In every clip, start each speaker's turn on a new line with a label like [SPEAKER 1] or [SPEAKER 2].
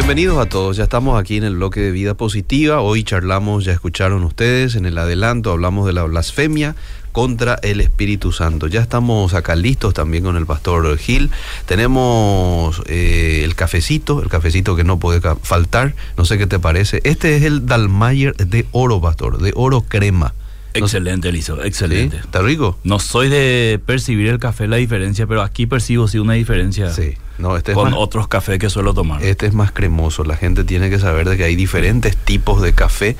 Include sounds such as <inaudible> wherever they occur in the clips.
[SPEAKER 1] bienvenidos a todos. Ya estamos aquí en el bloque de vida positiva. Hoy charlamos, ya escucharon ustedes en el adelanto, hablamos de la blasfemia contra el Espíritu Santo. Ya estamos acá listos también con el pastor Gil. Tenemos eh, el cafecito, el cafecito que no puede faltar. No sé qué te parece. Este es el Dalmayer de oro, pastor, de oro crema.
[SPEAKER 2] Excelente, Lizo, excelente.
[SPEAKER 1] ¿Está rico?
[SPEAKER 2] No soy de percibir el café la diferencia, pero aquí percibo sí una diferencia.
[SPEAKER 1] Sí. No, este
[SPEAKER 2] con otros cafés que suelo tomar.
[SPEAKER 1] Este es más cremoso. La gente tiene que saber de que hay diferentes tipos de café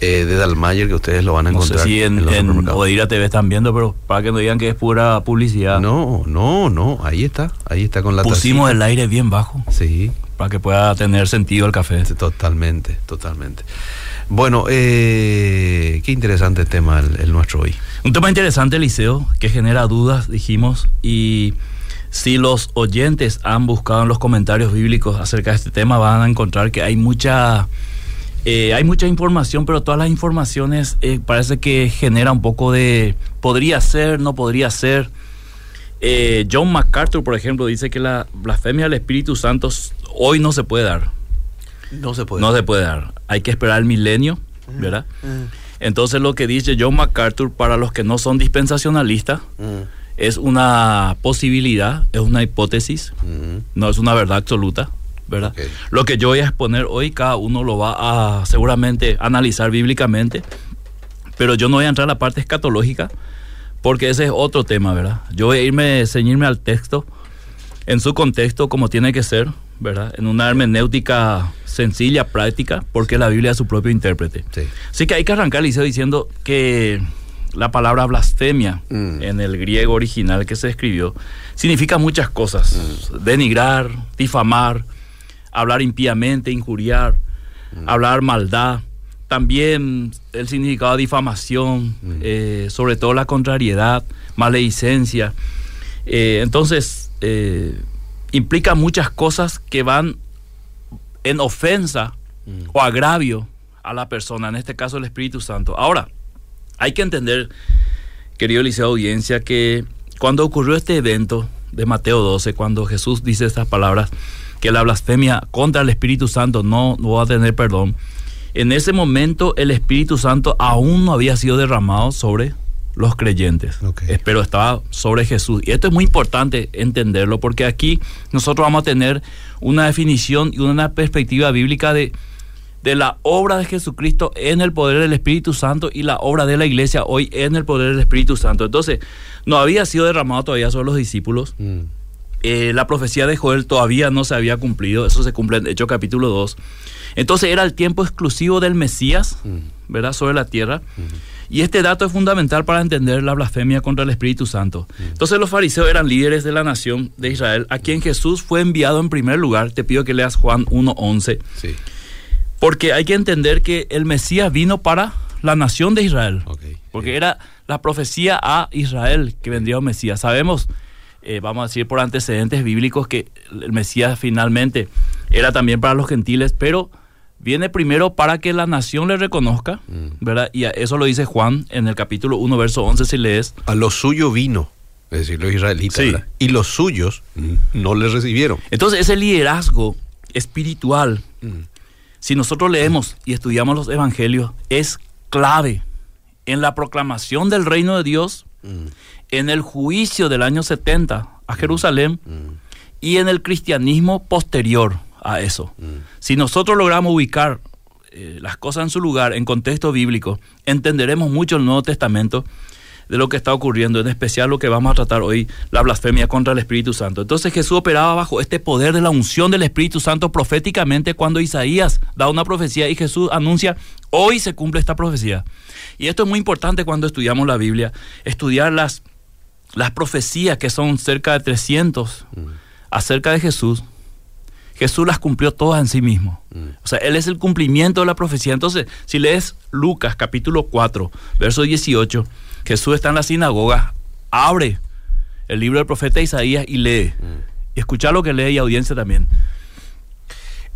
[SPEAKER 1] eh, de Dalmayer que ustedes lo van a encontrar.
[SPEAKER 2] No sé si en, en, TV están viendo, pero para que no digan que es pura publicidad.
[SPEAKER 1] No, no, no. Ahí está. Ahí está con la
[SPEAKER 2] Pusimos el aire bien bajo.
[SPEAKER 1] Sí.
[SPEAKER 2] Para que pueda tener sentido el café.
[SPEAKER 1] totalmente, totalmente. Bueno, eh, qué interesante tema el, nuestro hoy.
[SPEAKER 2] Un tema interesante, Liceo, que genera dudas, dijimos, y si los oyentes han buscado en los comentarios bíblicos acerca de este tema, van a encontrar que hay mucha, eh, hay mucha información, pero todas las informaciones eh, parece que genera un poco de podría ser, no podría ser. John MacArthur, por ejemplo, dice que la blasfemia del Espíritu Santo hoy no se puede dar.
[SPEAKER 1] No se puede.
[SPEAKER 2] No se puede dar. Hay que esperar el milenio, ¿verdad? Entonces lo que dice John MacArthur para los que no son dispensacionalistas es una posibilidad, es una hipótesis, no es una verdad absoluta, ¿verdad? Lo que yo voy a exponer hoy cada uno lo va a seguramente analizar bíblicamente, pero yo no voy a entrar a la parte escatológica porque ese es otro tema, ¿verdad? Yo voy a irme, ceñirme al texto en su contexto como tiene que ser, ¿verdad? En una hermenéutica sencilla, práctica, porque la Biblia es su propio intérprete. Sí. Así que hay que arrancar, Liceo, diciendo que la palabra blasfemia mm. en el griego original que se escribió significa muchas cosas. Mm. Denigrar, difamar, hablar impíamente, injuriar, mm. hablar maldad. También el significado de difamación, eh, sobre todo la contrariedad, maledicencia. Eh, entonces, eh, implica muchas cosas que van en ofensa o agravio a la persona, en este caso el Espíritu Santo. Ahora, hay que entender, querido Liceo Audiencia, que cuando ocurrió este evento de Mateo 12, cuando Jesús dice estas palabras, que la blasfemia contra el Espíritu Santo no, no va a tener perdón, en ese momento el Espíritu Santo aún no había sido derramado sobre los creyentes. Pero estaba sobre Jesús. Y esto es muy importante entenderlo porque aquí nosotros vamos a tener una definición y una perspectiva bíblica de, de la obra de Jesucristo en el poder del Espíritu Santo y la obra de la iglesia hoy en el poder del Espíritu Santo. Entonces, no había sido derramado todavía sobre los discípulos. Mm. Eh, la profecía de Joel todavía no se había cumplido. Eso se cumple en Hechos capítulo 2. Entonces era el tiempo exclusivo del Mesías, mm. ¿verdad? Sobre la tierra. Mm. Y este dato es fundamental para entender la blasfemia contra el Espíritu Santo. Entonces los fariseos eran líderes de la nación de Israel, a quien Jesús fue enviado en primer lugar. Te pido que leas Juan 1.11. Sí. Porque hay que entender que el Mesías vino para la nación de Israel. Porque era la profecía a Israel que vendría un Mesías. Sabemos, eh, vamos a decir por antecedentes bíblicos, que el Mesías finalmente era también para los gentiles, pero viene primero para que la nación le reconozca, mm. ¿verdad? Y eso lo dice Juan en el capítulo 1, verso 11, si lees.
[SPEAKER 1] A lo suyo vino, es decir, los israelitas, y los suyos no le recibieron.
[SPEAKER 2] Entonces, ese liderazgo espiritual, mm. Si nosotros leemos y estudiamos los evangelios, es clave en la proclamación del reino de Dios, mm. en el juicio del año 70 a Jerusalén y en el cristianismo posterior a eso. Si nosotros logramos ubicar eh, las cosas en su lugar, en contexto bíblico, entenderemos mucho el Nuevo Testamento de lo que está ocurriendo, en especial lo que vamos a tratar hoy, la blasfemia contra el Espíritu Santo. Entonces Jesús operaba bajo este poder de la unción del Espíritu Santo proféticamente cuando Isaías da una profecía y Jesús anuncia, hoy se cumple esta profecía. Y esto es muy importante cuando estudiamos la Biblia, estudiar las, las profecías que son cerca de 300 mm. acerca de Jesús, Jesús las cumplió todas en sí mismo. Mm. O sea, Él es el cumplimiento de la profecía. Entonces, si lees Lucas capítulo 4, verso 18, Jesús está en la sinagoga, abre el libro del profeta Isaías y lee. Mm. escucha lo que lee y audiencia también.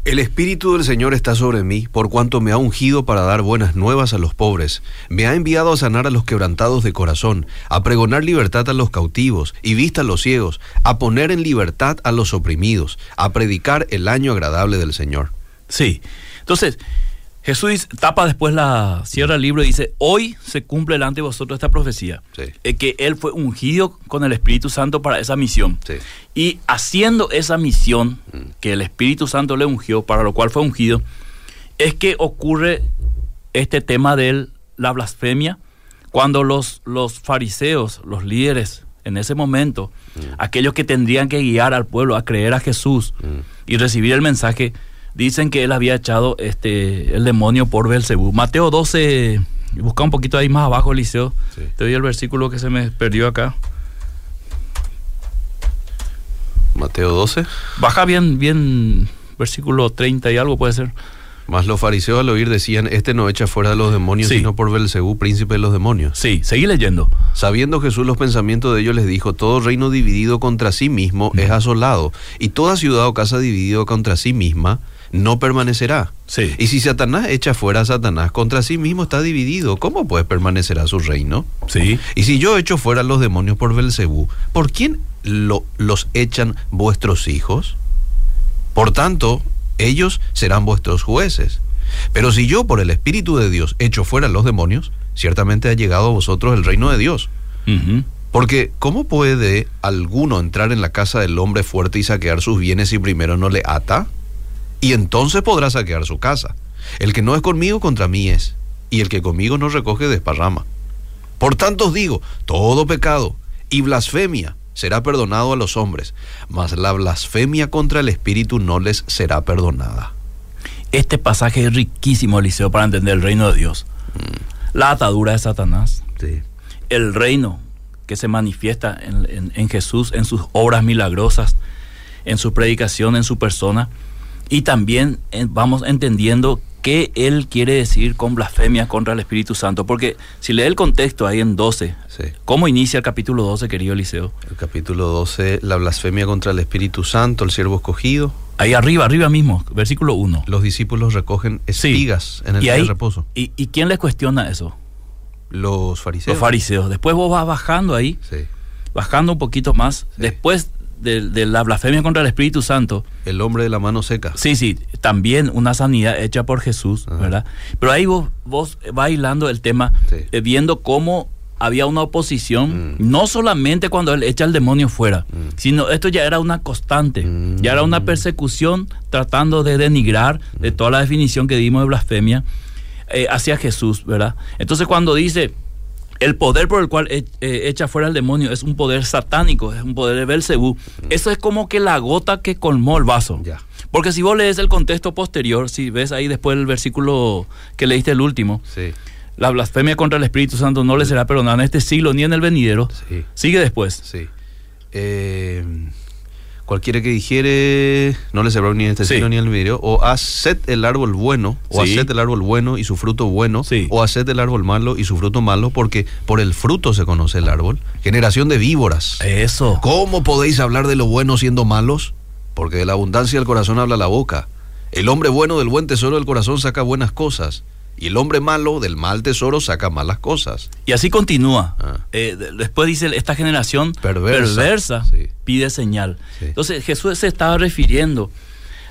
[SPEAKER 1] El Espíritu del Señor está sobre mí, por cuanto me ha ungido para dar buenas nuevas a los pobres. Me ha enviado a sanar a los quebrantados de corazón, a pregonar libertad a los cautivos y vista a los ciegos, a poner en libertad a los oprimidos, a predicar el año agradable del Señor.
[SPEAKER 2] Sí. Entonces, Jesús tapa después la cierra el libro y dice, hoy se cumple delante de vosotros esta profecía.
[SPEAKER 1] Sí.
[SPEAKER 2] Eh, que Él fue ungido con el Espíritu Santo para esa misión.
[SPEAKER 1] Sí.
[SPEAKER 2] Y haciendo esa misión
[SPEAKER 1] Mm.
[SPEAKER 2] que el Espíritu Santo le ungió, para lo cual fue ungido, es que ocurre este tema de la blasfemia, cuando los, los fariseos, los líderes, en ese momento, aquellos que tendrían que guiar al pueblo a creer a Jesús
[SPEAKER 1] Mm.
[SPEAKER 2] y recibir el mensaje, dicen que él había echado este, el demonio por Belcebú. Mateo 12, busca un poquito ahí más abajo, Eliseo.
[SPEAKER 1] Sí.
[SPEAKER 2] Te doy el versículo que se me perdió acá.
[SPEAKER 1] Mateo 12.
[SPEAKER 2] Baja bien, bien, versículo 30 y algo puede ser.
[SPEAKER 1] Más los fariseos al oír decían, este no echa fuera a los demonios,
[SPEAKER 2] Sí.
[SPEAKER 1] sino por Belcebú, príncipe de los demonios.
[SPEAKER 2] Sí, seguí leyendo.
[SPEAKER 1] Sabiendo Jesús los pensamientos de ellos, les dijo, todo reino dividido contra sí mismo es asolado, y toda ciudad o casa dividida contra sí misma no permanecerá.
[SPEAKER 2] Sí.
[SPEAKER 1] Y si Satanás echa fuera a Satanás, contra sí mismo está dividido, ¿cómo pues permanecerá su reino?
[SPEAKER 2] Sí.
[SPEAKER 1] Y si yo echo fuera a los demonios por Belcebú, ¿por quién lo- los echan vuestros hijos? Por tanto, ellos serán vuestros jueces. Pero si yo por el Espíritu de Dios echo fuera a los demonios, ciertamente ha llegado a vosotros el reino de Dios. Porque ¿cómo puede alguno entrar en la casa del hombre fuerte y saquear sus bienes si primero no le ata? Y entonces podrá saquear su casa. El que no es conmigo contra mí es, y el que conmigo no recoge desparrama. Por tanto os digo, todo pecado y blasfemia será perdonado a los hombres, mas la blasfemia contra el Espíritu no les será perdonada.
[SPEAKER 2] Este pasaje es riquísimo, Eliseo, para entender el reino de Dios. La atadura de Satanás,
[SPEAKER 1] Sí.
[SPEAKER 2] el reino que se manifiesta en, en- en Jesús, en sus obras milagrosas, en su predicación, en su persona, y también eh, vamos entendiendo qué Él quiere decir con blasfemia contra el Espíritu Santo, porque si lee el contexto ahí en 12,
[SPEAKER 1] Sí.
[SPEAKER 2] ¿cómo inicia el capítulo 12, querido Eliseo?
[SPEAKER 1] El capítulo 12, la blasfemia contra el Espíritu Santo, el siervo escogido.
[SPEAKER 2] Ahí arriba, arriba mismo, versículo 1.
[SPEAKER 1] Los discípulos recogen
[SPEAKER 2] Sí.
[SPEAKER 1] espigas en el
[SPEAKER 2] Y
[SPEAKER 1] día
[SPEAKER 2] ahí-
[SPEAKER 1] de reposo.
[SPEAKER 2] ¿Y, y quién les cuestiona eso?
[SPEAKER 1] Los fariseos.
[SPEAKER 2] Los fariseos. Después vos vas bajando ahí,
[SPEAKER 1] Sí.
[SPEAKER 2] bajando un poquito más, después de, de la blasfemia contra el Espíritu Santo,
[SPEAKER 1] El hombre de la mano seca.
[SPEAKER 2] sí, sí, también una sanidad hecha por Jesús,
[SPEAKER 1] Ajá.
[SPEAKER 2] ¿verdad? Pero ahí vos, vos vas hilando el tema,
[SPEAKER 1] Sí.
[SPEAKER 2] eh, viendo cómo había una oposición,
[SPEAKER 1] Mm.
[SPEAKER 2] no solamente cuando él echa al demonio fuera,
[SPEAKER 1] Mm.
[SPEAKER 2] sino esto ya era una constante,
[SPEAKER 1] Mm.
[SPEAKER 2] ya era una persecución tratando de denigrar de toda la definición que dimos de blasfemia eh, hacia Jesús, ¿verdad? Entonces cuando dice el poder por el cual e- eh, echa fuera el demonio es un poder satánico, es un poder de Belcebú. Eso es como que la gota que colmó el vaso.
[SPEAKER 1] Mm. Ya.
[SPEAKER 2] Porque si vos lees el contexto posterior, si ves ahí después el versículo que leíste el último,
[SPEAKER 1] Sí.
[SPEAKER 2] la blasfemia contra el Espíritu Santo no le será perdonada en este siglo ni en el venidero.
[SPEAKER 1] Sí.
[SPEAKER 2] Sigue después.
[SPEAKER 1] Sí. Eh, cualquiera que dijere, no le será ni este
[SPEAKER 2] Sí.
[SPEAKER 1] siglo ni el video, o haced el árbol bueno, o
[SPEAKER 2] Sí.
[SPEAKER 1] haced el árbol bueno y su fruto bueno,
[SPEAKER 2] Sí.
[SPEAKER 1] o haced el árbol malo y su fruto malo, porque por el fruto se conoce el árbol. Generación de víboras.
[SPEAKER 2] Eso.
[SPEAKER 1] ¿Cómo podéis hablar de lo bueno siendo malos? Porque de la abundancia del corazón habla la boca. El hombre bueno del buen tesoro del corazón saca buenas cosas. Y el hombre malo del mal tesoro saca malas cosas.
[SPEAKER 2] Y así continúa.
[SPEAKER 1] Ah.
[SPEAKER 2] Eh, de- después dice, esta generación
[SPEAKER 1] Perversa.
[SPEAKER 2] perversa,
[SPEAKER 1] Sí.
[SPEAKER 2] pide señal.
[SPEAKER 1] Sí.
[SPEAKER 2] Entonces Jesús se estaba refiriendo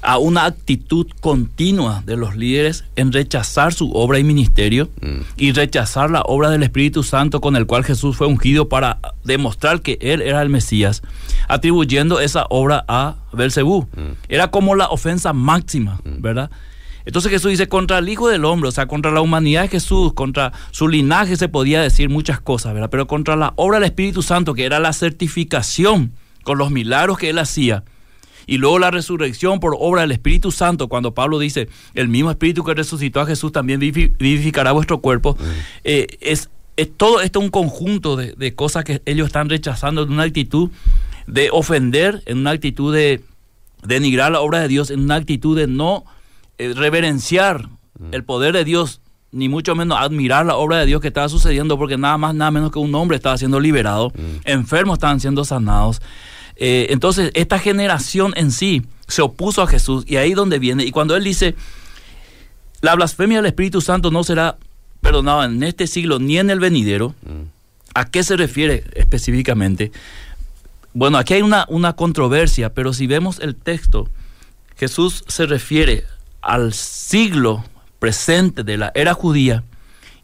[SPEAKER 2] a una actitud continua de los líderes en rechazar su obra y ministerio
[SPEAKER 1] Mm.
[SPEAKER 2] y rechazar la obra del Espíritu Santo con el cual Jesús fue ungido para demostrar que Él era el Mesías, atribuyendo esa obra a Belcebú.
[SPEAKER 1] Mm.
[SPEAKER 2] Era como la ofensa máxima, ¿verdad? Entonces Jesús dice, contra el Hijo del Hombre, o sea, contra la humanidad de Jesús, contra su linaje se podía decir muchas cosas, ¿verdad? Pero contra la obra del Espíritu Santo, que era la certificación con los milagros que él hacía, y luego la resurrección por obra del Espíritu Santo, cuando Pablo dice, el mismo Espíritu que resucitó a Jesús también vivi- vivificará vuestro cuerpo, eh, es, es todo esto un conjunto de, de cosas que ellos están rechazando en una actitud de ofender, en una actitud de denigrar la obra de Dios, en una actitud de no reverenciar el poder de Dios, ni mucho menos admirar la obra de Dios que estaba sucediendo, porque nada más, nada menos que un hombre estaba siendo liberado, enfermos estaban siendo sanados. Eh, entonces, esta generación en sí se opuso a Jesús y ahí donde viene. Y cuando él dice, la blasfemia del Espíritu Santo no será perdonada en este siglo ni en el venidero, ¿a qué se refiere específicamente? Bueno, aquí hay una, una controversia, pero si vemos el texto, Jesús se refiere al siglo presente de la era judía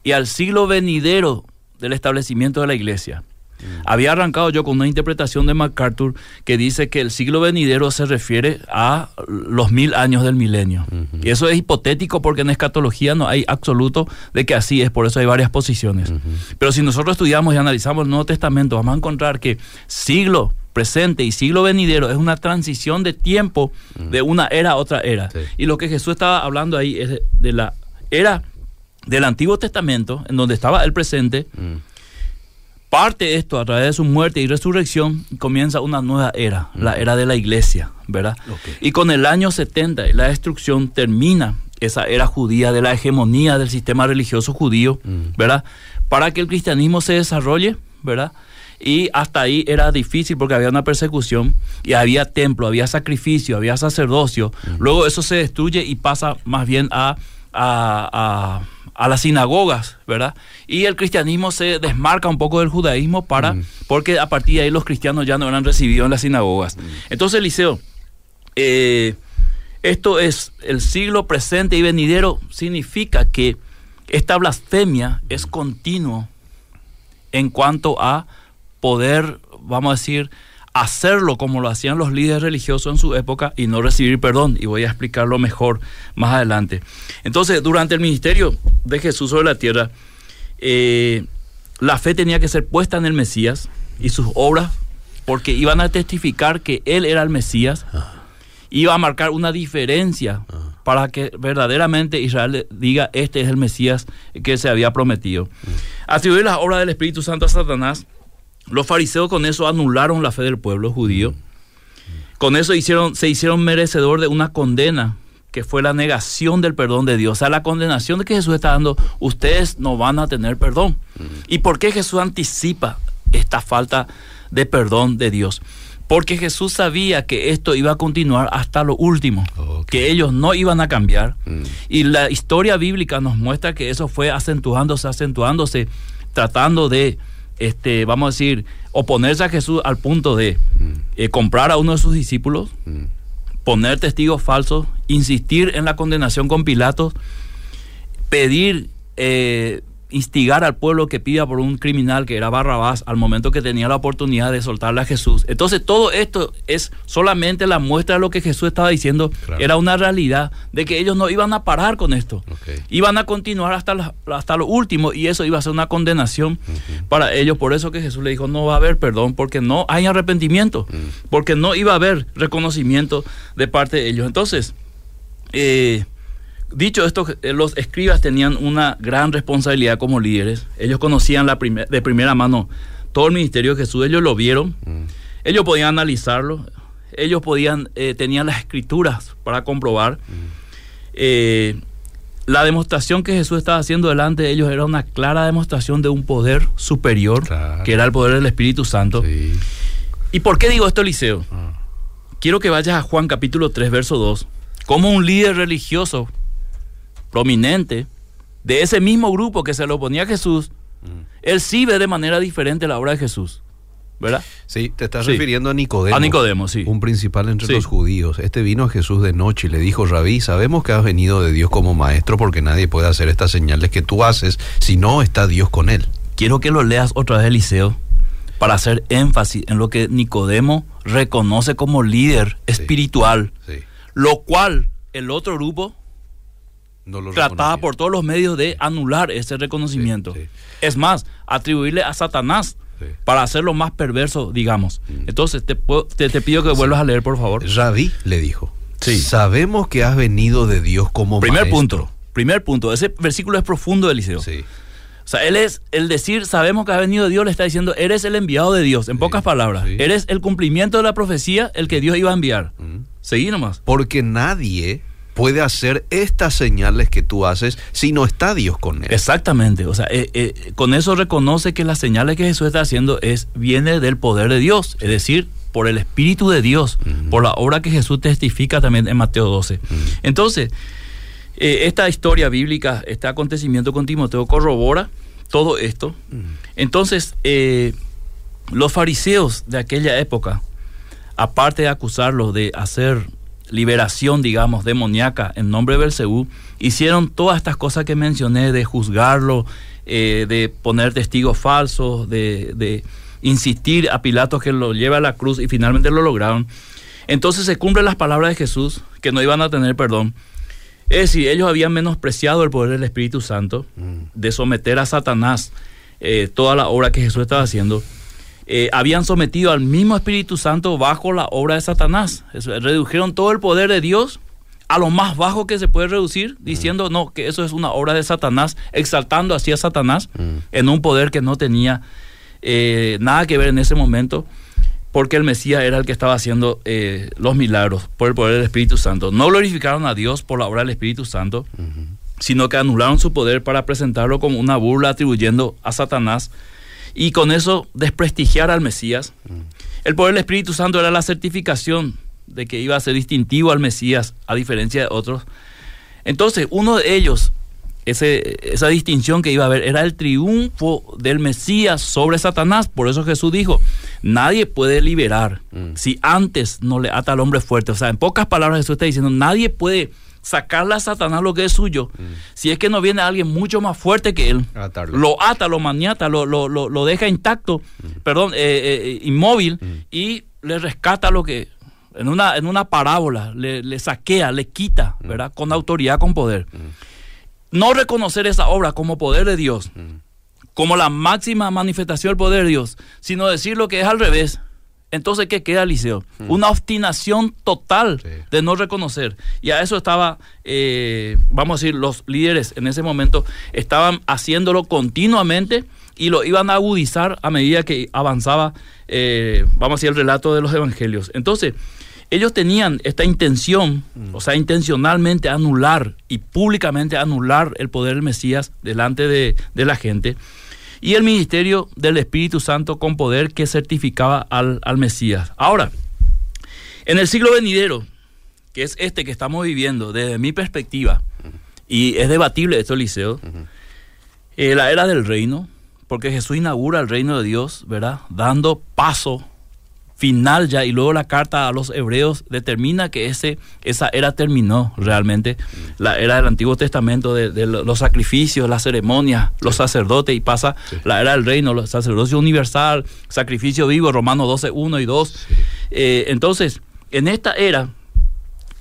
[SPEAKER 2] y al siglo venidero del establecimiento de la iglesia. Mm. Había arrancado yo con una interpretación de MacArthur que dice que el siglo venidero se refiere a los mil años del milenio. Y eso es hipotético porque en escatología no hay absoluto de que así es, por eso hay varias posiciones. Pero si nosotros estudiamos y analizamos el Nuevo Testamento, vamos a encontrar que siglo presente y siglo venidero es una transición de tiempo de una era a otra era. Y lo que Jesús estaba hablando ahí es de, la era del Antiguo Testamento, en donde estaba el presente. Parte esto a través de su muerte y resurrección comienza una nueva era, la era de la iglesia, ¿verdad? Y con el año 70 la destrucción termina esa era judía de la hegemonía del sistema religioso judío, ¿verdad? Para que el cristianismo se desarrolle, ¿verdad? Y hasta ahí era difícil porque había una persecución y había templo, había sacrificio, había sacerdocio. Luego eso se destruye y pasa más bien a, a, las sinagogas, ¿verdad? Y el cristianismo se desmarca un poco del judaísmo para, porque a partir de ahí los cristianos ya no eran recibidos en las sinagogas. Entonces, Eliseo, eh, esto es el siglo presente y venidero, significa que esta blasfemia es continuo en cuanto a poder, vamos a decir, hacerlo como lo hacían los líderes religiosos en su época y no recibir perdón. Y voy a explicarlo mejor más adelante. Entonces, durante el ministerio de Jesús sobre la tierra, eh, la fe tenía que ser puesta en el Mesías y sus obras, porque iban a testificar que Él era el Mesías, iba a marcar una diferencia para que verdaderamente Israel diga, este es el Mesías que se había prometido. Atribuir las obras del Espíritu Santo a Satanás los fariseos con eso anularon la fe del pueblo judío. Con eso hicieron, se hicieron merecedor de una condena que fue la negación del perdón de Dios. O sea, la condenación de que Jesús está dando, ustedes no van a tener perdón. ¿Y por qué Jesús anticipa esta falta de perdón de Dios? Porque Jesús sabía que esto iba a continuar hasta lo último, que ellos no iban a cambiar. Mm. Y la historia bíblica nos muestra que eso fue acentuándose, acentuándose, tratando de este, vamos a decir, oponerse a Jesús al punto de mm. eh, comprar a uno de sus discípulos, mm. poner testigos falsos, insistir en la condenación con Pilatos, pedir eh, instigar al pueblo que pida por un criminal que era Barrabás al momento que tenía la oportunidad de soltarle a Jesús. Entonces todo esto es solamente la muestra de lo que Jesús estaba diciendo. Era una realidad de que ellos no iban a parar con esto. Iban a continuar hasta, hasta lo último y eso iba a ser una condenación para ellos. Por eso que Jesús le dijo no va a haber perdón porque no hay arrepentimiento, porque no iba a haber reconocimiento de parte de ellos. Entonces, eh, Dicho esto, eh, los escribas tenían una gran responsabilidad como líderes. Ellos conocían la de primera mano todo el ministerio de Jesús, ellos lo vieron, mm. ellos podían analizarlo, ellos podían, eh, tenían las escrituras para comprobar. Mm. Eh, la demostración que Jesús estaba haciendo delante de ellos era una clara demostración de un poder superior, que era el poder del Espíritu Santo. ¿Y por qué digo esto, Eliseo? Ah. Quiero que vayas a Juan capítulo 3, verso 2. Como un líder religioso prominente de ese mismo grupo que se le oponía a Jesús, mm. él sí ve de manera diferente la obra de Jesús. ¿Verdad?
[SPEAKER 1] Sí, te estás refiriendo a Nicodemo.
[SPEAKER 2] A Nicodemo, sí.
[SPEAKER 1] Un principal entre los judíos. Este vino a Jesús de noche y le dijo, Rabí, sabemos que has venido de Dios como maestro porque nadie puede hacer estas señales que tú haces si no está Dios con él.
[SPEAKER 2] Quiero que lo leas otra vez, Eliseo, para hacer énfasis en lo que Nicodemo reconoce como líder espiritual, lo cual el otro grupo trataba por todos los medios de anular ese reconocimiento. Es más, atribuirle a Satanás para hacerlo más perverso, digamos. Mm. Entonces, te, te, pido que vuelvas a leer, por favor.
[SPEAKER 1] Rabí le dijo, sabemos que has venido de Dios como
[SPEAKER 2] Primer punto, primer punto. Ese versículo es profundo, Eliseo. Sí. O sea, él es el decir, sabemos que has venido de Dios, le está diciendo, eres el enviado de Dios, en pocas palabras. Eres el cumplimiento de la profecía, el que Dios iba a enviar. Mm. Seguí nomás.
[SPEAKER 1] Porque nadie puede hacer estas señales que tú haces si no está Dios con él.
[SPEAKER 2] Exactamente, o sea, eh, eh, con eso reconoce que las señales que Jesús está haciendo es viene del poder de Dios, es decir, por el Espíritu de Dios, por la obra que Jesús testifica también en Mateo 12. Entonces, eh, esta historia bíblica, este acontecimiento con Timoteo corrobora todo esto. Entonces, los fariseos de aquella época, aparte de acusarlos de hacer liberación, digamos, demoníaca en nombre de Belcebú, hicieron todas estas cosas que mencioné de juzgarlo, eh, de poner testigos falsos, de, de, insistir a Pilato que lo lleve a la cruz y finalmente lo lograron. Entonces se cumplen las palabras de Jesús, que no iban a tener perdón. Es decir, ellos habían menospreciado el poder del Espíritu Santo, mm. de someter a Satanás eh, toda la obra que Jesús estaba haciendo. Eh, habían sometido al mismo Espíritu Santo bajo la obra de Satanás. redujeron todo el poder de Dios a lo más bajo que se puede reducir, diciendo no, que eso es una obra de Satanás, exaltando así a Satanás mm. en un poder que no tenía eh, nada que ver en ese momento, porque el Mesías era el que estaba haciendo eh, los milagros por el poder del Espíritu Santo. No glorificaron a Dios por la obra del Espíritu Santo, sino que anularon su poder para presentarlo como una burla atribuyendo a Satanás y con eso desprestigiar al Mesías. Mm. El poder del Espíritu Santo era la certificación de que iba a ser distintivo al Mesías, a diferencia de otros. Entonces, uno de ellos, ese, esa distinción que iba a haber, era el triunfo del Mesías sobre Satanás. Por eso Jesús dijo, nadie puede liberar mm. si antes no le ata al hombre fuerte. O sea, en pocas palabras Jesús está diciendo, nadie puede sacarle a Satanás lo que es suyo, mm. si es que no viene alguien mucho más fuerte que él, lo ata, lo maniata, lo, lo, lo, deja intacto, mm. perdón, eh, eh, inmóvil, mm. y le rescata lo que, en una, en una parábola, le, le saquea, le quita, ¿verdad? Con autoridad, con poder. No reconocer esa obra como poder de Dios, como la máxima manifestación del poder de Dios, sino decir lo que es al revés. Entonces, ¿qué queda, Liceo? Hmm. Una obstinación total de no reconocer. Y a eso estaba, eh, vamos a decir, los líderes en ese momento estaban haciéndolo continuamente y lo iban a agudizar a medida que avanzaba, eh, vamos a decir, el relato de los evangelios. Entonces, ellos tenían esta intención, hmm. o sea, intencionalmente anular y públicamente anular el poder del Mesías delante de, de la gente y el ministerio del Espíritu Santo con poder que certificaba al, Mesías. Ahora, en el siglo venidero, que es este que estamos viviendo, desde mi perspectiva, y es debatible esto, Eliseo, eh, la era del reino, porque Jesús inaugura el reino de Dios, ¿verdad? Dando paso final ya y luego la carta a los hebreos determina que ese, esa era terminó realmente, la era del Antiguo Testamento de, los sacrificios, las ceremonias, los sacerdotes y pasa la era del reino, el sacerdocio universal, sacrificio vivo, Romanos 12, 1 y 2. Eh, entonces, en esta era,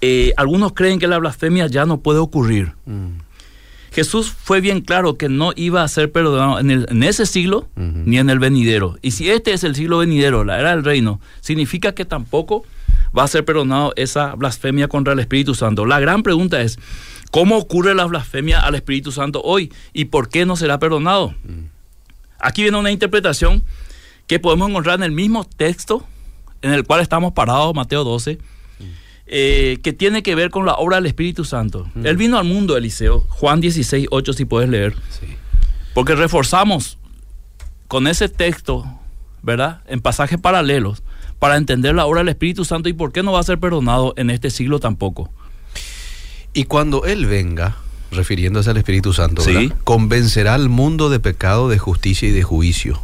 [SPEAKER 2] eh, algunos creen que la blasfemia ya no puede ocurrir. Mm. Jesús fue bien claro que no iba a ser perdonado en, el, en ese siglo ni en el venidero. Y si este es el siglo venidero, la era del reino, significa que tampoco va a ser perdonado esa blasfemia contra el Espíritu Santo. La gran pregunta es, ¿cómo ocurre la blasfemia al Espíritu Santo hoy y por qué no será perdonado? Aquí viene una interpretación que podemos encontrar en el mismo texto en el cual estamos parados, Mateo 12 eh, que tiene que ver con la obra del Espíritu Santo. Mm. Él vino al mundo, Eliseo, Juan 16, 8, si puedes leer. Porque reforzamos con ese texto, ¿verdad? En pasajes paralelos, para entender la obra del Espíritu Santo y por qué no va a ser perdonado en este siglo tampoco.
[SPEAKER 1] Y cuando Él venga, refiriéndose al Espíritu Santo, convencerá al mundo de pecado, de justicia y de juicio.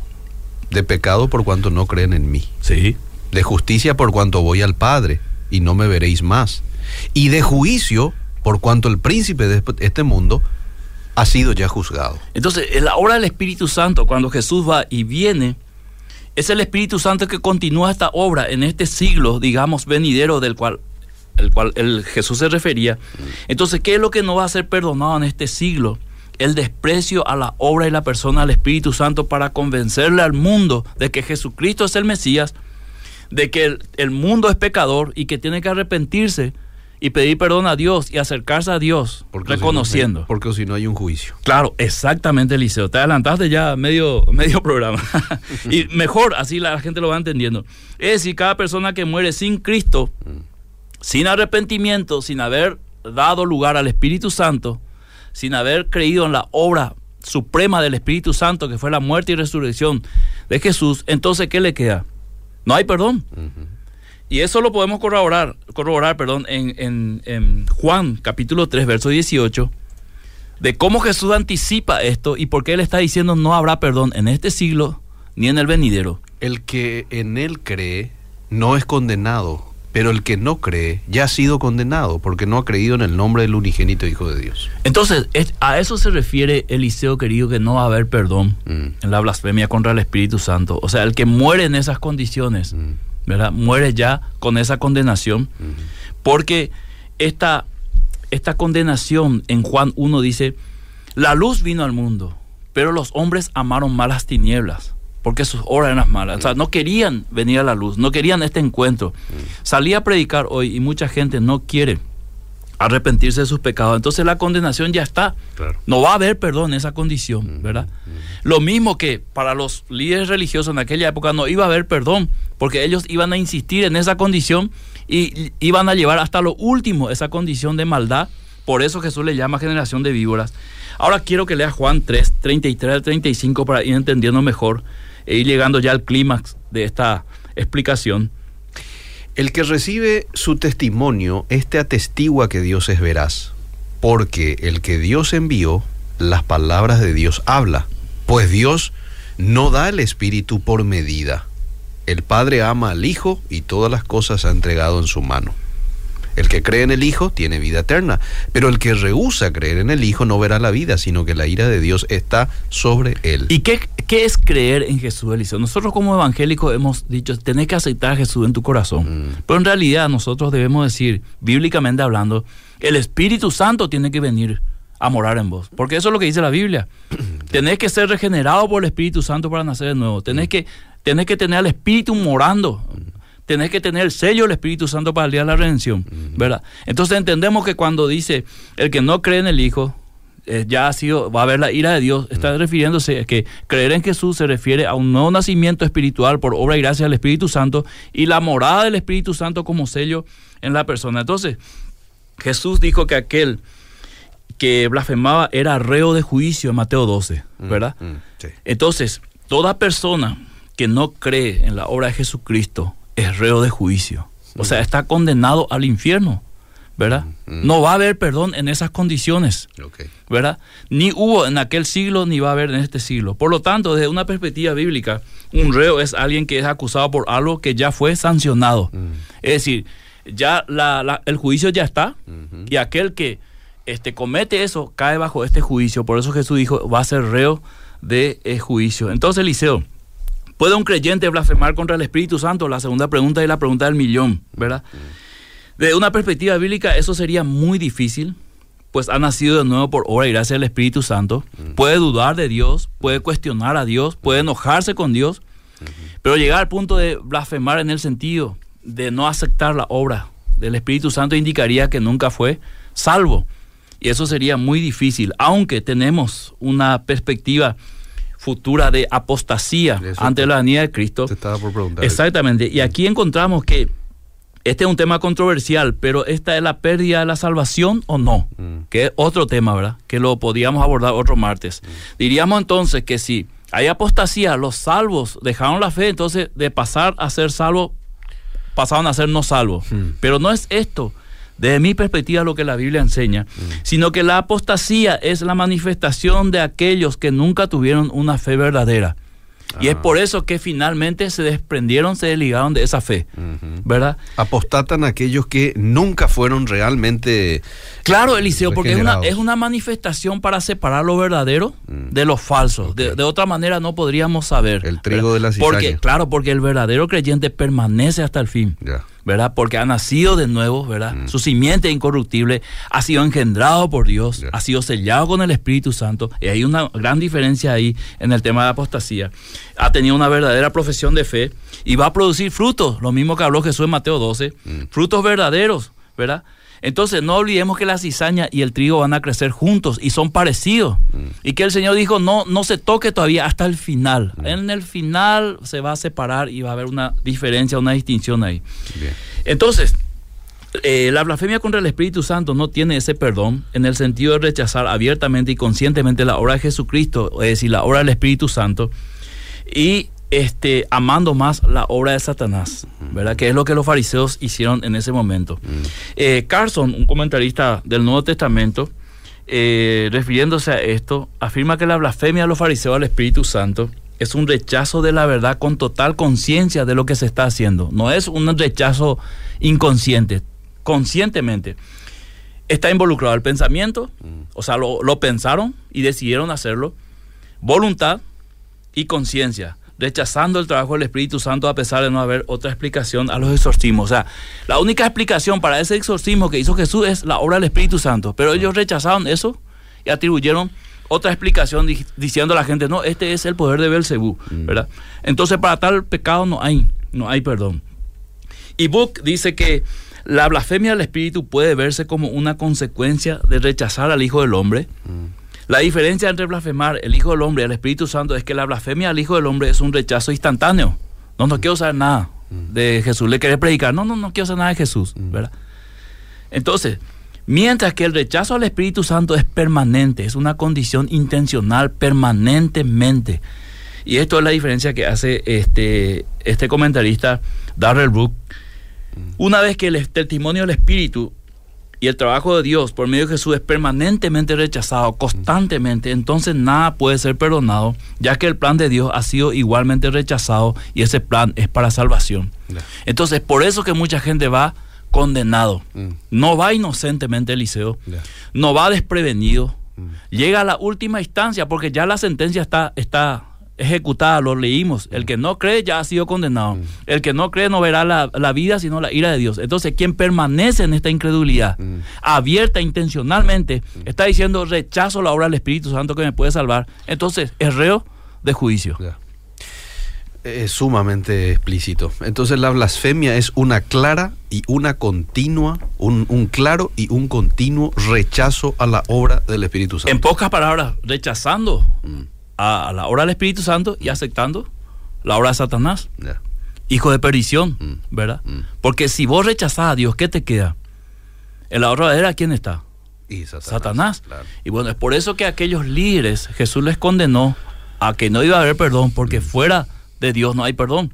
[SPEAKER 1] De pecado por cuanto no creen en mí.
[SPEAKER 2] Sí.
[SPEAKER 1] De justicia por cuanto voy al Padre y no me veréis más. Y de juicio, por cuanto el príncipe de este mundo ha sido ya juzgado.
[SPEAKER 2] Entonces, en la obra del Espíritu Santo, cuando Jesús va y viene, es el Espíritu Santo que continúa esta obra en este siglo, digamos, venidero del cual el cual el Jesús se refería. Entonces, ¿qué es lo que no va a ser perdonado en este siglo? El desprecio a la obra y la persona del Espíritu Santo para convencerle al mundo de que Jesucristo es el Mesías, de que el, mundo es pecador y que tiene que arrepentirse y pedir perdón a Dios y acercarse a Dios reconociendo.
[SPEAKER 1] porque si no hay un juicio.
[SPEAKER 2] Claro, exactamente, Eliseo. Te adelantaste ya medio, <laughs> medio programa. y mejor, así la gente lo va entendiendo. Es decir, cada persona que muere sin Cristo, sin arrepentimiento, sin haber dado lugar al Espíritu Santo, sin haber creído en la obra suprema del Espíritu Santo, que fue la muerte y resurrección de Jesús, entonces, ¿qué le queda? No hay perdón. Y eso lo podemos corroborar, corroborar perdón, en, Juan capítulo 3, verso 18, de cómo Jesús anticipa esto y por qué Él está diciendo no habrá perdón en este siglo ni en el venidero.
[SPEAKER 1] El que en Él cree no es condenado, pero el que no cree ya ha sido condenado porque no ha creído en el nombre del unigénito Hijo de Dios.
[SPEAKER 2] Entonces, a eso se refiere Eliseo querido, que no va a haber perdón mm. en la blasfemia contra el Espíritu Santo. O sea, el que muere en esas condiciones, mm. ¿verdad? Muere ya con esa condenación, mm. porque esta, esta condenación en Juan 1 dice, la luz vino al mundo, pero los hombres amaron malas tinieblas porque sus obras eran malas. O sea, no querían venir a la luz, no querían este encuentro. Salí a predicar hoy y mucha gente no quiere arrepentirse de sus pecados. Entonces la condenación ya está. No va a haber perdón en esa condición, ¿verdad? Lo mismo que para los líderes religiosos en aquella época no iba a haber perdón, porque ellos iban a insistir en esa condición y iban a llevar hasta lo último esa condición de maldad. Por eso Jesús le llama generación de víboras. Ahora quiero que lea Juan 3, 33 al 35 para ir entendiendo mejor e ir llegando ya al clímax de esta explicación.
[SPEAKER 1] El que recibe su testimonio, este atestigua que Dios es veraz, porque el que Dios envió, las palabras de Dios habla, pues Dios no da el Espíritu por medida. El Padre ama al Hijo y todas las cosas ha entregado en su mano. El que cree en el Hijo tiene vida eterna, pero el que rehúsa creer en el Hijo no verá la vida, sino que la ira de Dios está sobre él.
[SPEAKER 2] ¿Y qué, qué es creer en Jesús, Eliseo? Nosotros como evangélicos hemos dicho, tenés que aceptar a Jesús en tu corazón. Mm. Pero en realidad nosotros debemos decir, bíblicamente hablando, el Espíritu Santo tiene que venir a morar en vos. Porque eso es lo que dice la Biblia. <clears throat> tenés que ser regenerado por el Espíritu Santo para nacer de nuevo. Tenés que, tenés que tener al Espíritu morando. Mm tenés que tener el sello del Espíritu Santo para el día de la redención, ¿verdad? Entonces entendemos que cuando dice el que no cree en el Hijo, eh, ya ha sido, va a haber la ira de Dios, está refiriéndose a que creer en Jesús se refiere a un nuevo nacimiento espiritual por obra y gracia del Espíritu Santo y la morada del Espíritu Santo como sello en la persona. Entonces, Jesús dijo que aquel que blasfemaba era reo de juicio en Mateo 12, ¿verdad? Entonces, toda persona que no cree en la obra de Jesucristo es reo de juicio. O sea, está condenado al infierno, ¿verdad? Mm, mm. No va a haber perdón en esas condiciones, ¿verdad? Ni hubo en aquel siglo ni va a haber en este siglo. Por lo tanto, desde una perspectiva bíblica, un reo es alguien que es acusado por algo que ya fue sancionado. Mm. Es decir, ya el juicio ya está y aquel que este, comete eso cae bajo este juicio. Por eso Jesús dijo, va a ser reo de eh, juicio. Entonces, Eliseo, ¿Puede un creyente blasfemar contra el Espíritu Santo? La segunda pregunta es la pregunta del millón, ¿verdad? Desde una perspectiva bíblica eso sería muy difícil, pues ha nacido de nuevo por obra y gracia del Espíritu Santo. Puede dudar de Dios, puede cuestionar a Dios, puede enojarse con Dios, pero llegar al punto de blasfemar en el sentido de no aceptar la obra del Espíritu Santo indicaría que nunca fue salvo. Y eso sería muy difícil, aunque tenemos una perspectiva futura de apostasía ante la venida de Cristo.
[SPEAKER 1] estaba por preguntar.
[SPEAKER 2] Exactamente. Y aquí encontramos que este es un tema controversial, pero esta es la pérdida de la salvación o no, mm. que es otro tema, ¿verdad? Que lo podíamos abordar otro martes. Mm. Diríamos entonces que si hay apostasía, los salvos dejaron la fe, entonces de pasar a ser salvos, pasaron a ser no salvos. Mm. Pero no es esto desde mi perspectiva lo que la Biblia enseña, mm. sino que la apostasía es la manifestación de aquellos que nunca tuvieron una fe verdadera. Y es ah. por eso que finalmente se desprendieron, se desligaron de esa fe, ¿verdad?
[SPEAKER 1] Apostatan aquellos que nunca fueron realmente.
[SPEAKER 2] Claro, Eliseo, porque es una, es una manifestación para separar lo verdadero mm. de lo falso. De, otra manera no podríamos saber.
[SPEAKER 1] El trigo de la cizaña.
[SPEAKER 2] Porque, claro, porque el verdadero creyente permanece hasta el fin. ¿Verdad? Porque ha nacido de nuevo, ¿verdad? Mm. Su simiente incorruptible ha sido engendrado por Dios, ha sido sellado con el Espíritu Santo. Y hay una gran diferencia ahí en el tema de apostasía. Ha tenido una verdadera profesión de fe y va a producir frutos, lo mismo que habló Jesús en Mateo 12, mm. frutos verdaderos, ¿verdad? Entonces no olvidemos que la cizaña y el trigo van a crecer juntos y son parecidos. Mm. Y que el Señor dijo, no, no se toque todavía hasta el final. Mm. En el final se va a separar y va a haber una diferencia, una distinción ahí. Entonces, eh, la blasfemia contra el Espíritu Santo no tiene ese perdón en el sentido de rechazar abiertamente y conscientemente la obra de Jesucristo, es decir, la obra del Espíritu Santo. Y este, amando más la obra de Satanás, ¿verdad? Que es lo que los fariseos hicieron en ese momento. Eh, Carson, un comentarista del Nuevo Testamento, eh, refiriéndose a esto, afirma que la blasfemia de los fariseos al Espíritu Santo es un rechazo de la verdad con total conciencia de lo que se está haciendo. No es un rechazo inconsciente, conscientemente. Está involucrado el pensamiento, o sea, lo, lo pensaron y decidieron hacerlo. Voluntad y conciencia rechazando el trabajo del Espíritu Santo a pesar de no haber otra explicación a los exorcismos. O sea, la única explicación para ese exorcismo que hizo Jesús es la obra del Espíritu Santo, pero ellos rechazaron eso y atribuyeron otra explicación diciendo a la gente, no, este es el poder de Belcebú, mm. ¿verdad? Entonces, para tal pecado no hay, no hay perdón. Y Book dice que la blasfemia del Espíritu puede verse como una consecuencia de rechazar al Hijo del Hombre. Mm. La diferencia entre blasfemar el Hijo del Hombre y el Espíritu Santo es que la blasfemia al Hijo del Hombre es un rechazo instantáneo. No, no quiero saber nada mm. de Jesús. Le quiere predicar. No, no, no quiero saber nada de Jesús. Mm. ¿verdad? Entonces, mientras que el rechazo al Espíritu Santo es permanente, es una condición intencional permanentemente. Y esto es la diferencia que hace este, este comentarista, Darrell Brook. Mm. Una vez que el testimonio del Espíritu y el trabajo de Dios por medio de Jesús es permanentemente rechazado, constantemente, entonces nada puede ser perdonado, ya que el plan de Dios ha sido igualmente rechazado y ese plan es para salvación. Entonces, por eso que mucha gente va condenado, mm. no va inocentemente Eliseo, no va desprevenido, mm. llega a la última instancia porque ya la sentencia está, está ejecutada, lo leímos. El que no cree ya ha sido condenado. Mm. El que no cree no verá la, vida, sino la ira de Dios. Entonces, quien permanece en esta incredulidad, mm. abierta intencionalmente, mm. está diciendo rechazo la obra del Espíritu Santo que me puede salvar. Entonces, es reo de juicio.
[SPEAKER 1] Es sumamente explícito. Entonces la blasfemia es una clara y una continua, un, un, claro y un continuo rechazo a la obra del Espíritu Santo.
[SPEAKER 2] En pocas palabras, rechazando a, la obra del Espíritu Santo y aceptando la obra de Satanás. Hijo de perdición, mm. ¿verdad? Mm. Porque si vos rechazás a Dios, ¿qué te queda? En la obra verdadera, ¿quién está?
[SPEAKER 1] Y Satanás.
[SPEAKER 2] Y bueno, es por eso que aquellos líderes Jesús les condenó a que no iba a haber perdón, porque mm. fuera de Dios no hay perdón.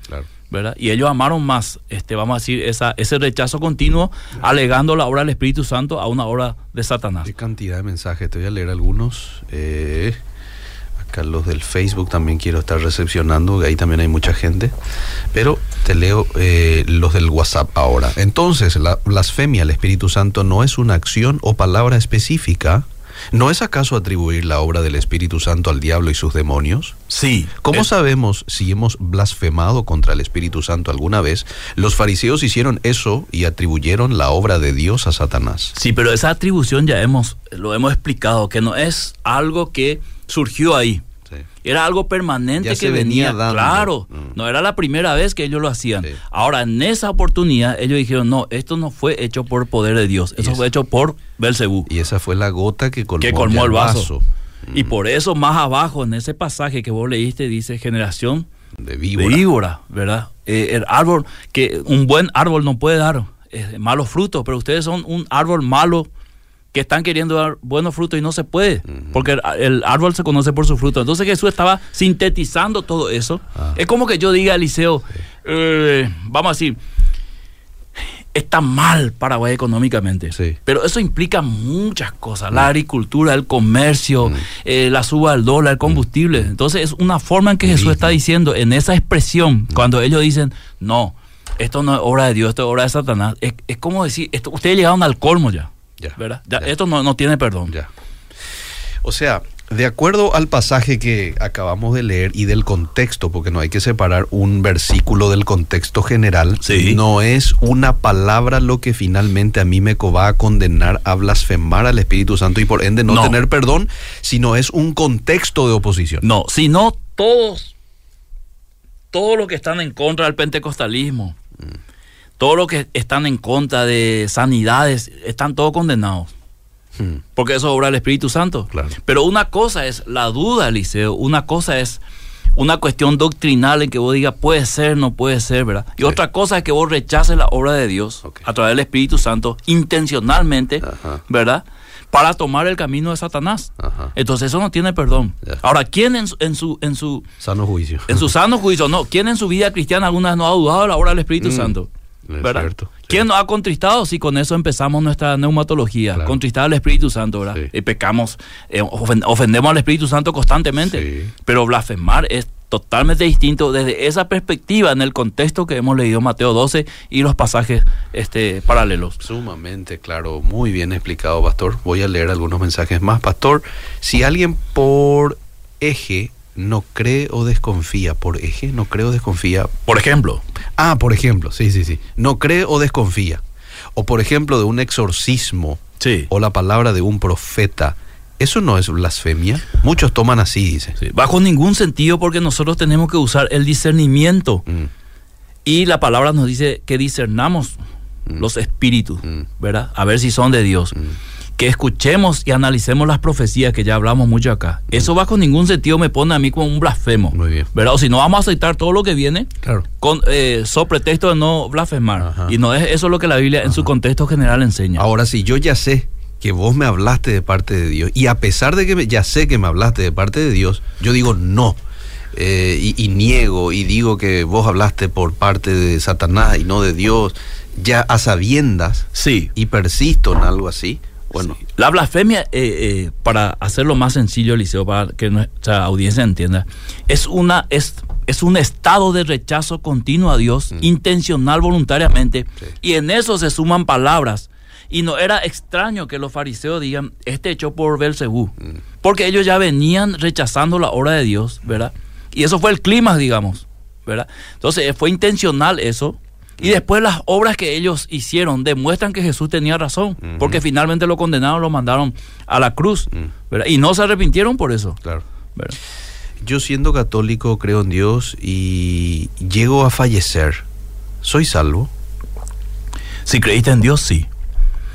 [SPEAKER 2] ¿verdad? Y ellos amaron más, este, vamos a decir, esa, ese rechazo continuo, alegando la obra del Espíritu Santo a una obra de Satanás.
[SPEAKER 1] Qué cantidad de mensajes, te voy a leer algunos. Eh, los del Facebook también quiero estar recepcionando, ahí también hay mucha gente. Pero te leo eh, los del WhatsApp ahora. Entonces, la blasfemia al Espíritu Santo no es una acción o palabra específica. ¿No es acaso atribuir la obra del Espíritu Santo al diablo y sus demonios?
[SPEAKER 2] Sí.
[SPEAKER 1] ¿Cómo sabemos si hemos blasfemado contra el Espíritu Santo alguna vez? Los fariseos hicieron eso y atribuyeron la obra de Dios a Satanás.
[SPEAKER 2] Sí, pero esa atribución ya hemos lo hemos explicado que no es algo que surgió ahí. Era algo permanente que venía, claro, mm. no era la primera vez que ellos lo hacían. Ahora, en esa oportunidad, ellos dijeron, no, esto no fue hecho por poder de Dios, eso fue hecho por Belcebú.
[SPEAKER 1] Y esa fue la gota que colmó, el vaso.
[SPEAKER 2] Y mm. por eso, más abajo, en ese pasaje que vos leíste, dice generación de víbora, ¿verdad? Eh, el árbol, que un buen árbol no puede dar eh, malos frutos, pero ustedes son un árbol malo que están queriendo dar buenos frutos y no se puede, porque el, árbol se conoce por su fruto. Entonces Jesús estaba sintetizando todo eso. Ah. Es como que yo diga a Eliseo, eh, vamos a decir, está mal Paraguay económicamente, pero eso implica muchas cosas, la agricultura, el comercio, eh, la suba del dólar, el combustible. Entonces es una forma en que Jesús está diciendo, en esa expresión, cuando ellos dicen, no, esto no es obra de Dios, esto es obra de Satanás, es, como decir, esto, ustedes llegaron al colmo ya. Ya, ¿verdad? Esto no, no, tiene perdón.
[SPEAKER 1] Ya. O sea, de acuerdo al pasaje que acabamos de leer y del contexto, porque no hay que separar un versículo del contexto general, no es una palabra lo que finalmente a mí me va a condenar a blasfemar al Espíritu Santo y por ende no, tener perdón, sino es un contexto de oposición.
[SPEAKER 2] No, sino todos, todos los que están en contra del pentecostalismo. Mm todos los que están en contra de sanidades están todos condenados. Hmm. Porque eso obra el Espíritu Santo. Pero una cosa es la duda, Eliseo. Una cosa es una cuestión doctrinal en que vos digas puede ser, no puede ser, ¿verdad? Y otra cosa es que vos rechaces la obra de Dios a través del Espíritu Santo intencionalmente, ¿verdad? Para tomar el camino de Satanás. Entonces eso no tiene perdón. Ahora, ¿quién en, su, en su
[SPEAKER 1] sano juicio?
[SPEAKER 2] En su sano juicio, no. ¿Quién en su vida cristiana alguna vez no ha dudado de la obra del Espíritu mm. Santo? ¿Verdad? ¿Quién nos ha contristado si con eso empezamos nuestra neumatología? Contristar al Espíritu Santo, ¿verdad? Y pecamos, eh, ofendemos al Espíritu Santo constantemente. Pero blasfemar es totalmente distinto desde esa perspectiva en el contexto que hemos leído Mateo 12 y los pasajes este, paralelos.
[SPEAKER 1] Sumamente claro, muy bien explicado, Pastor. Voy a leer algunos mensajes más. Pastor, si alguien por eje no cree o desconfía, por eje, no cree o desconfía.
[SPEAKER 2] Por ejemplo.
[SPEAKER 1] Ah, por ejemplo, sí, sí, sí. No cree o desconfía. O por ejemplo de un exorcismo.
[SPEAKER 2] Sí.
[SPEAKER 1] O la palabra de un profeta eso no es blasfemia. Muchos toman así, dice.
[SPEAKER 2] bajo ningún sentido porque nosotros tenemos que usar el discernimiento. Mm. Y la palabra nos dice que discernamos mm. los espíritus, mm. ¿verdad? A ver si son de Dios. Que escuchemos y analicemos las profecías que ya hablamos mucho acá. Eso bajo ningún sentido me pone a mí como un blasfemo.
[SPEAKER 1] Muy bien.
[SPEAKER 2] ¿Verdad? O si no vamos a aceptar todo lo que viene
[SPEAKER 1] claro.
[SPEAKER 2] con eh, sobre pretexto de no blasfemar. Y no es eso lo que la Biblia en su contexto general enseña.
[SPEAKER 1] Ahora, si yo ya sé que vos me hablaste de parte de Dios. Y a pesar de que ya sé que me hablaste de parte de Dios, yo digo no. Eh, y, niego y digo que vos hablaste por parte de Satanás y no de Dios, ya a sabiendas,
[SPEAKER 2] sí.
[SPEAKER 1] y persisto en algo así. Bueno.
[SPEAKER 2] La blasfemia, eh, eh, para hacerlo más sencillo, Eliseo, para que nuestra audiencia entienda, es, una, es, es un estado de rechazo continuo a Dios, mm. intencional voluntariamente, y en eso se suman palabras y no era extraño que los fariseos digan, este hecho por Belcebú, mm. porque ellos ya venían rechazando la obra de Dios, ¿verdad? Y eso fue el clima, digamos, ¿verdad? Entonces fue intencional eso. Y después las obras que ellos hicieron demuestran que Jesús tenía razón, porque finalmente lo condenaron, lo mandaron a la cruz, mm. Y no se arrepintieron por eso.
[SPEAKER 1] Claro. Yo siendo católico creo en Dios y llego a fallecer. ¿Soy salvo?
[SPEAKER 2] Si creíste en Dios, sí.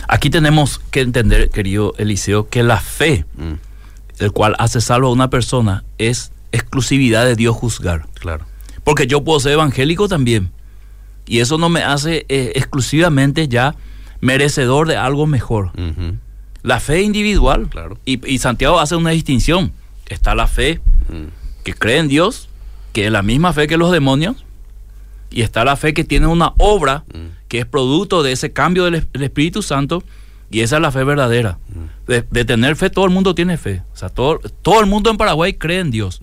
[SPEAKER 2] Aquí tenemos que entender, querido Eliseo, que la fe, mm. el cual hace salvo a una persona, es exclusividad de Dios juzgar.
[SPEAKER 1] Claro.
[SPEAKER 2] Porque yo puedo ser evangélico también. Y eso no me hace eh, exclusivamente ya merecedor de algo mejor. La fe individual.
[SPEAKER 1] Claro.
[SPEAKER 2] Y, Santiago hace una distinción. Está la fe mm. que cree en Dios, que es la misma fe que los demonios, y está la fe que tiene una obra mm. que es producto de ese cambio del, Espíritu Santo y esa es la fe verdadera. Mm. De, tener fe, todo el mundo tiene fe. O sea, todo, todo el mundo en Paraguay cree en Dios.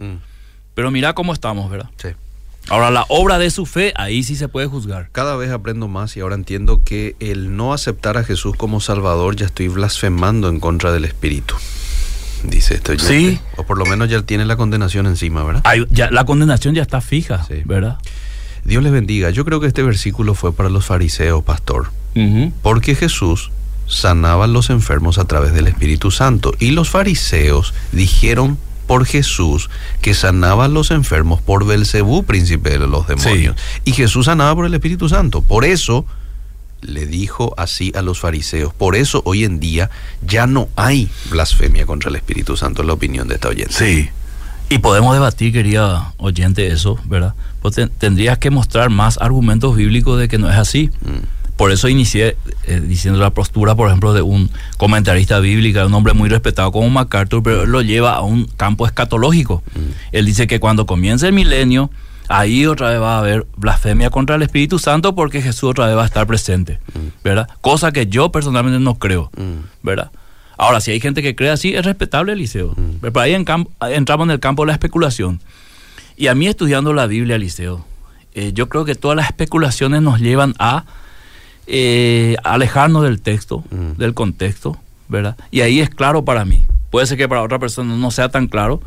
[SPEAKER 2] Pero mira cómo estamos, ¿verdad?
[SPEAKER 1] Sí.
[SPEAKER 2] Ahora, la obra de su fe, ahí sí se puede juzgar.
[SPEAKER 1] Cada vez aprendo más y ahora entiendo que el no aceptar a Jesús como Salvador ya estoy blasfemando en contra del Espíritu. Dice esto.
[SPEAKER 2] Sí.
[SPEAKER 1] O por lo menos ya tiene la condenación encima, ¿verdad?
[SPEAKER 2] ya, la condenación ya está fija, ¿verdad?
[SPEAKER 1] Dios les bendiga. Yo creo que este versículo fue para los fariseos, pastor. Porque Jesús sanaba a los enfermos a través del Espíritu Santo. Y los fariseos dijeron por Jesús que sanaba a los enfermos por Belcebú, príncipe de los demonios. Y Jesús sanaba por el Espíritu Santo. Por eso le dijo así a los fariseos. Por eso hoy en día ya no hay blasfemia contra el Espíritu Santo, en la opinión de esta oyente.
[SPEAKER 2] Sí. Y podemos debatir, querida oyente, eso, ¿verdad? Pues tendrías que mostrar más argumentos bíblicos de que no es así. Mm. Por eso inicié eh, diciendo la postura, por ejemplo, de un comentarista bíblico, un hombre muy respetado como MacArthur, pero él lo lleva a un campo escatológico. Mm. Él dice que cuando comience el milenio, ahí otra vez va a haber blasfemia contra el Espíritu Santo porque Jesús otra vez va a estar presente, mm. ¿verdad? Cosa que yo personalmente no creo, ¿verdad? Ahora, si hay gente que cree así, es respetable, Eliseo. Mm. Pero ahí entramos en el campo de la especulación. Y a mí estudiando la Biblia, Eliseo, eh, yo creo que todas las especulaciones nos llevan a eh, alejarnos del texto, mm. del contexto, ¿verdad? Y ahí es claro para mí. Puede ser que para otra persona no sea tan claro,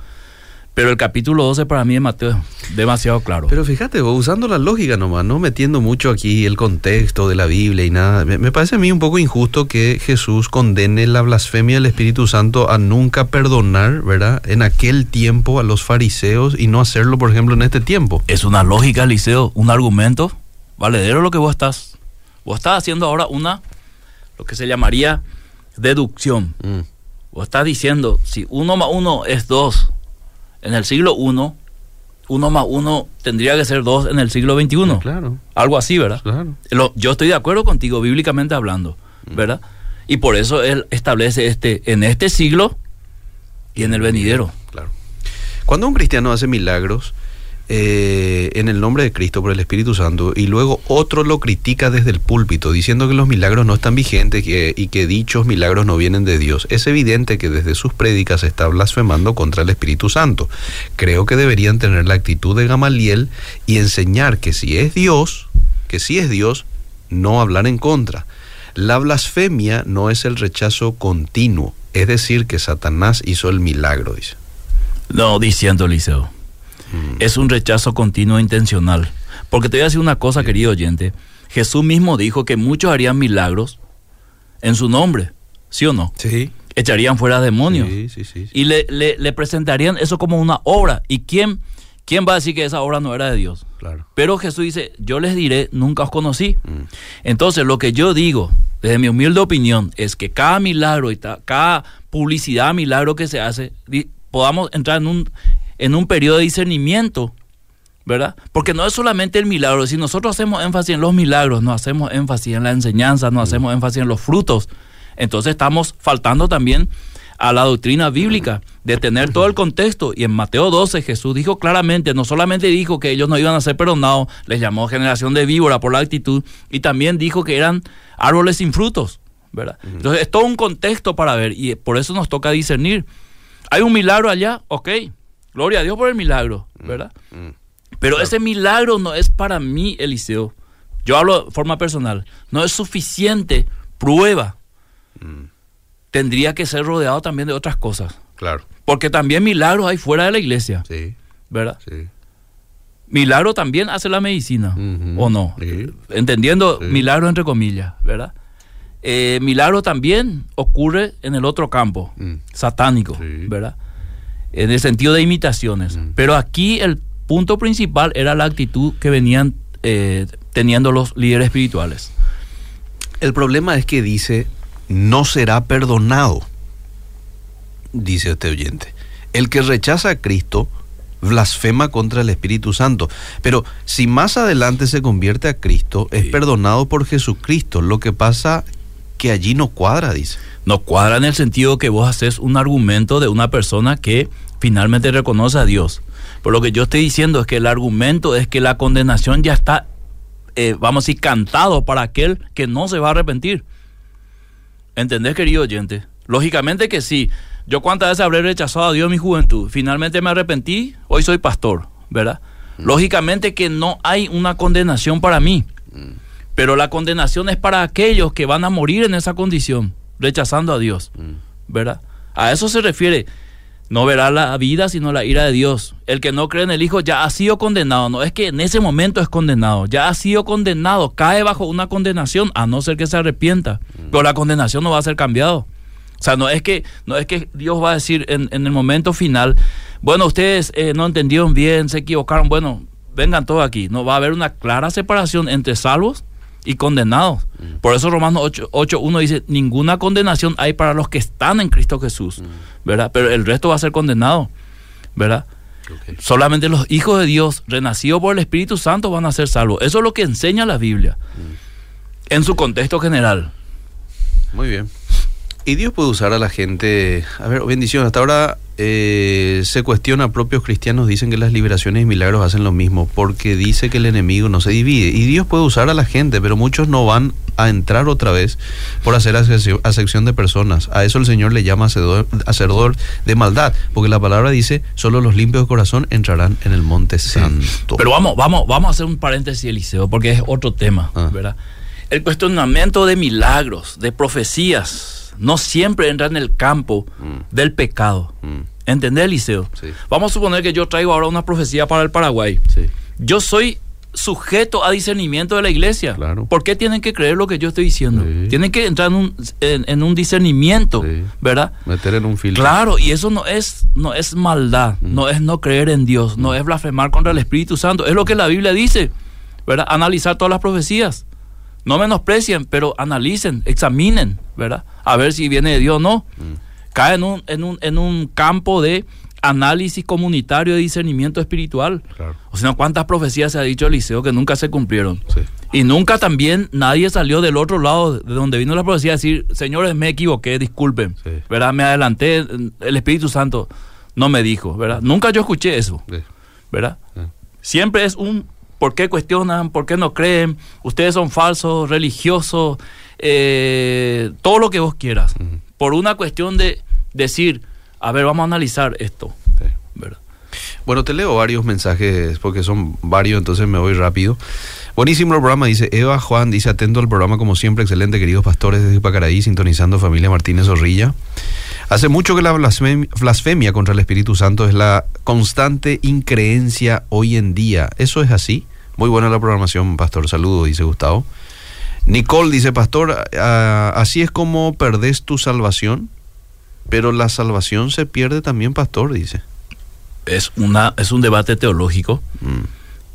[SPEAKER 2] pero el capítulo 12 para mí de Mateo es demasiado claro.
[SPEAKER 1] Pero fíjate, usando la lógica nomás, no metiendo mucho aquí el contexto de la Biblia y nada, me, parece a mí un poco injusto que Jesús condene la blasfemia del Espíritu Santo a nunca perdonar, ¿verdad? En aquel tiempo a los fariseos y no hacerlo, por ejemplo, en este tiempo.
[SPEAKER 2] Es una lógica, Liceo, un argumento valedero lo que vos estás. Vos estás haciendo ahora una, lo que se llamaría deducción. Mm. Vos estás diciendo, si uno más uno es dos, en el siglo I, uno más uno tendría que ser dos en el siglo XXI.
[SPEAKER 1] Claro.
[SPEAKER 2] Algo así, ¿verdad?
[SPEAKER 1] Claro.
[SPEAKER 2] yo estoy de acuerdo contigo, bíblicamente hablando, mm. ¿verdad? Y por eso él establece este en este siglo y en el venidero.
[SPEAKER 1] Claro. Cuando un cristiano hace milagros, eh, en el nombre de Cristo por el Espíritu Santo y luego otro lo critica desde el púlpito diciendo que los milagros no están vigentes y que dichos milagros no vienen de Dios, es evidente que desde sus prédicas está blasfemando contra el Espíritu Santo. Creo que deberían tener la actitud de Gamaliel y enseñar que si es Dios, que si es Dios, no hablar en contra. La blasfemia no es el rechazo continuo, es decir, que Satanás hizo el milagro, dice.
[SPEAKER 2] No, diciendo Eliseo. Mm. Es un rechazo continuo e intencional. Porque te voy a decir una cosa, querido oyente. Jesús mismo dijo que muchos harían milagros en su nombre, ¿sí o no?
[SPEAKER 1] Sí.
[SPEAKER 2] Echarían fuera demonios.
[SPEAKER 1] Sí, sí, sí,
[SPEAKER 2] y le, le, presentarían eso como una obra. ¿Y quién, quién va a decir que esa obra no era de Dios?
[SPEAKER 1] Claro.
[SPEAKER 2] Pero Jesús dice, yo les diré, nunca os conocí.
[SPEAKER 1] Mm.
[SPEAKER 2] Entonces, lo que yo digo, desde mi humilde opinión, es que cada milagro y cada publicidad, milagro que se hace, podamos entrar en un, en un periodo de discernimiento, ¿verdad? Porque no es solamente el milagro, si nosotros hacemos énfasis en los milagros, no hacemos énfasis en la enseñanza, no mm. hacemos énfasis en los frutos, entonces estamos faltando también a la doctrina bíblica, de tener todo el contexto. Y en Mateo 12 Jesús dijo claramente, no solamente dijo que ellos no iban a ser perdonados, les llamó generación de víbora por la actitud, y también dijo que eran árboles sin frutos, ¿verdad? Entonces es todo un contexto para ver, y por eso nos toca discernir. Hay un milagro allá, ok, Gloria a Dios por el milagro, mm, ¿verdad? Mm. Pero ese milagro no es para mí, Eliseo. Yo hablo de forma personal. No es suficiente prueba.
[SPEAKER 1] Mm.
[SPEAKER 2] Tendría que ser rodeado también de otras cosas.
[SPEAKER 1] Claro.
[SPEAKER 2] Porque también milagros hay fuera de la iglesia.
[SPEAKER 1] Sí.
[SPEAKER 2] ¿Verdad?
[SPEAKER 1] Sí.
[SPEAKER 2] Milagro también hace la medicina, ¿o no? Entendiendo milagro entre comillas, ¿verdad? Eh, milagro también ocurre en el otro campo, satánico, ¿verdad? En el sentido de imitaciones. Pero aquí el punto principal era la actitud que venían eh, teniendo los líderes espirituales.
[SPEAKER 1] El problema es que dice, no será perdonado, dice este oyente. El que rechaza a Cristo blasfema contra el Espíritu Santo. Pero si más adelante se convierte a Cristo, es perdonado por Jesucristo. Lo que pasa que allí no cuadra, dice.
[SPEAKER 2] No cuadra en el sentido que vos haces un argumento de una persona que finalmente reconoce a Dios. Por lo que yo estoy diciendo es que el argumento es que la condenación ya está, eh, vamos a decir, cantado para aquel que no se va a arrepentir. ¿Entendés, querido oyente? Lógicamente que sí. Yo cuántas veces habré rechazado a Dios en mi juventud. Finalmente me arrepentí, hoy soy pastor, ¿verdad? Mm. Lógicamente que no hay una condenación para mí. Mm. Pero la condenación es para aquellos que van a morir en esa condición rechazando a Dios, mm. ¿verdad? A eso se refiere. No verá la vida, sino la ira de Dios. El que no cree en el Hijo ya ha sido condenado. No es que en ese momento es condenado. Ya ha sido condenado. Cae bajo una condenación, a no ser que se arrepienta. Mm. Pero la condenación no va a ser cambiado. O sea, no es que, no es que Dios va a decir en, el momento final, bueno, ustedes eh, no entendieron bien, se equivocaron. Bueno, vengan todos aquí. No va a haber una clara separación entre salvos y condenados. Mm. Por eso Romanos 8.1 dice, ninguna condenación hay para los que están en Cristo Jesús, mm. ¿verdad? Pero el resto va a ser condenado, ¿verdad? Solamente los hijos de Dios, renacidos por el Espíritu Santo, van a ser salvos. Eso es lo que enseña la Biblia, mm. en su contexto general.
[SPEAKER 1] Muy bien. Y Dios puede usar a la gente, a ver, bendición, hasta ahora eh, se cuestiona, propios cristianos dicen que las liberaciones y milagros hacen lo mismo, porque dice que el enemigo no se divide. Y Dios puede usar a la gente, pero muchos no van a entrar otra vez por hacer acepción de personas. A eso el Señor le llama hacedor, de maldad, porque la palabra dice, solo los limpios de corazón entrarán en el monte santo.
[SPEAKER 2] Pero vamos, vamos, vamos a hacer un paréntesis, Eliseo, porque es otro tema, ah. ¿verdad? El cuestionamiento de milagros, de profecías no siempre entra en el campo mm. del pecado. Mm. ¿Entendés, Eliseo? Vamos a suponer que yo traigo ahora una profecía para el Paraguay. Yo soy sujeto a discernimiento de la iglesia. ¿Por qué tienen que creer lo que yo estoy diciendo? Tienen que entrar en un, en, un discernimiento, ¿verdad?
[SPEAKER 1] Meter en un filtro.
[SPEAKER 2] Claro, y eso no es, no es maldad, mm. no es no creer en Dios, no es blasfemar contra el Espíritu Santo. Es lo que la Biblia dice, ¿verdad? Analizar todas las profecías. No menosprecien, pero analicen, examinen, ¿verdad? A ver si viene de Dios o no. Mm. Cae en un, en, un, en un campo de análisis comunitario de discernimiento espiritual. O sea, ¿cuántas profecías se ha dicho Eliseo que nunca se cumplieron? Y nunca también nadie salió del otro lado de donde vino la profecía a decir, señores, me equivoqué, disculpen, ¿verdad? Me adelanté, el Espíritu Santo no me dijo, ¿verdad? Nunca yo escuché eso, ¿verdad? Siempre es un por qué cuestionan, por qué no creen, ustedes son falsos, religiosos, eh, todo lo que vos quieras. Por una cuestión de decir, a ver, vamos a analizar esto. ¿verdad?
[SPEAKER 1] Bueno, te leo varios mensajes porque son varios, entonces me voy rápido. Buenísimo el programa, dice Eva Juan, dice atento al programa como siempre, excelente, queridos pastores desde Pacaraí, sintonizando familia Martínez Zorrilla. Hace mucho que la blasfemia, blasfemia contra el Espíritu Santo es la constante increencia hoy en día. ¿Eso es así? Muy buena la programación, pastor. Saludos, dice Gustavo. Nicole dice, pastor, ah, así es como perdés tu salvación, pero la salvación se pierde también, pastor, dice.
[SPEAKER 2] Es, una, es un debate teológico.
[SPEAKER 1] Mm,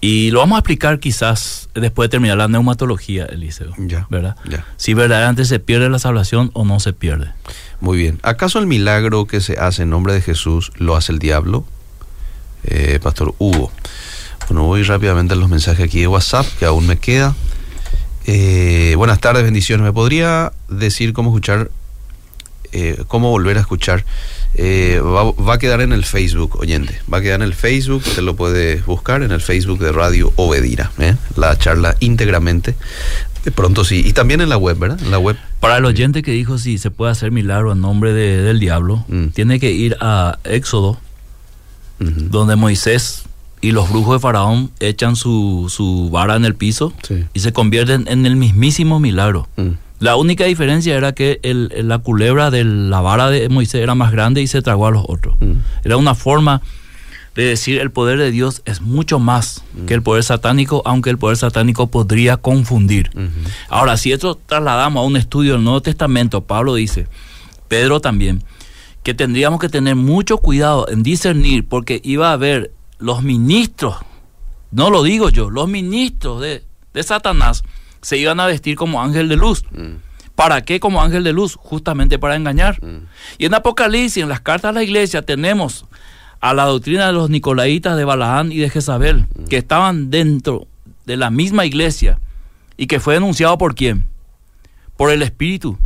[SPEAKER 2] Y lo vamos a explicar quizás después de terminar la neumatología, Eliseo.
[SPEAKER 1] Ya,
[SPEAKER 2] ¿Verdad?
[SPEAKER 1] ya.
[SPEAKER 2] Si verdaderamente se pierde la salvación o no se pierde.
[SPEAKER 1] Muy bien. ¿Acaso el milagro que se hace en nombre de Jesús lo hace el diablo? Eh, Pastor Hugo. Bueno, voy rápidamente a los mensajes aquí de WhatsApp, que aún me queda. Eh, buenas tardes, bendiciones. ¿Me podría decir cómo escuchar, eh, cómo volver a escuchar? Eh, va, va a quedar en el Facebook, oyente. Va a quedar en el Facebook, usted lo puede buscar en el Facebook de Radio Obedira. La charla íntegramente. De pronto sí. Y también en la web, ¿verdad? En la web.
[SPEAKER 2] Para el oyente que dijo si se puede hacer milagro en nombre de- del diablo,
[SPEAKER 1] Mm.
[SPEAKER 2] tiene que ir a Éxodo, donde Moisés y los brujos de Faraón echan su, su vara en el piso
[SPEAKER 1] Sí.
[SPEAKER 2] y se convierten en el mismísimo milagro.
[SPEAKER 1] Mm.
[SPEAKER 2] La única diferencia era que el- la culebra de la vara de Moisés era más grande y se tragó a los otros.
[SPEAKER 1] Mm.
[SPEAKER 2] Era una forma de decir el poder de Dios es mucho más que el poder satánico, aunque el poder satánico podría confundir.
[SPEAKER 1] Ujú.
[SPEAKER 2] Ahora, si esto trasladamos a un estudio del Nuevo Testamento, Pablo dice, Pedro también, que tendríamos que tener mucho cuidado en discernir, porque iba a haber los ministros, no lo digo yo, los ministros de, de Satanás se iban a vestir como ángel de luz.
[SPEAKER 1] Mm.
[SPEAKER 2] ¿Para qué como ángel de luz? Justamente para engañar.
[SPEAKER 1] Mm.
[SPEAKER 2] Y en Apocalipsis, en las cartas a la iglesia, tenemos a la doctrina de los nicolaitas de Balaán y de Jezabel, que estaban dentro de la misma iglesia y que fue denunciado por quién? Por el Espíritu.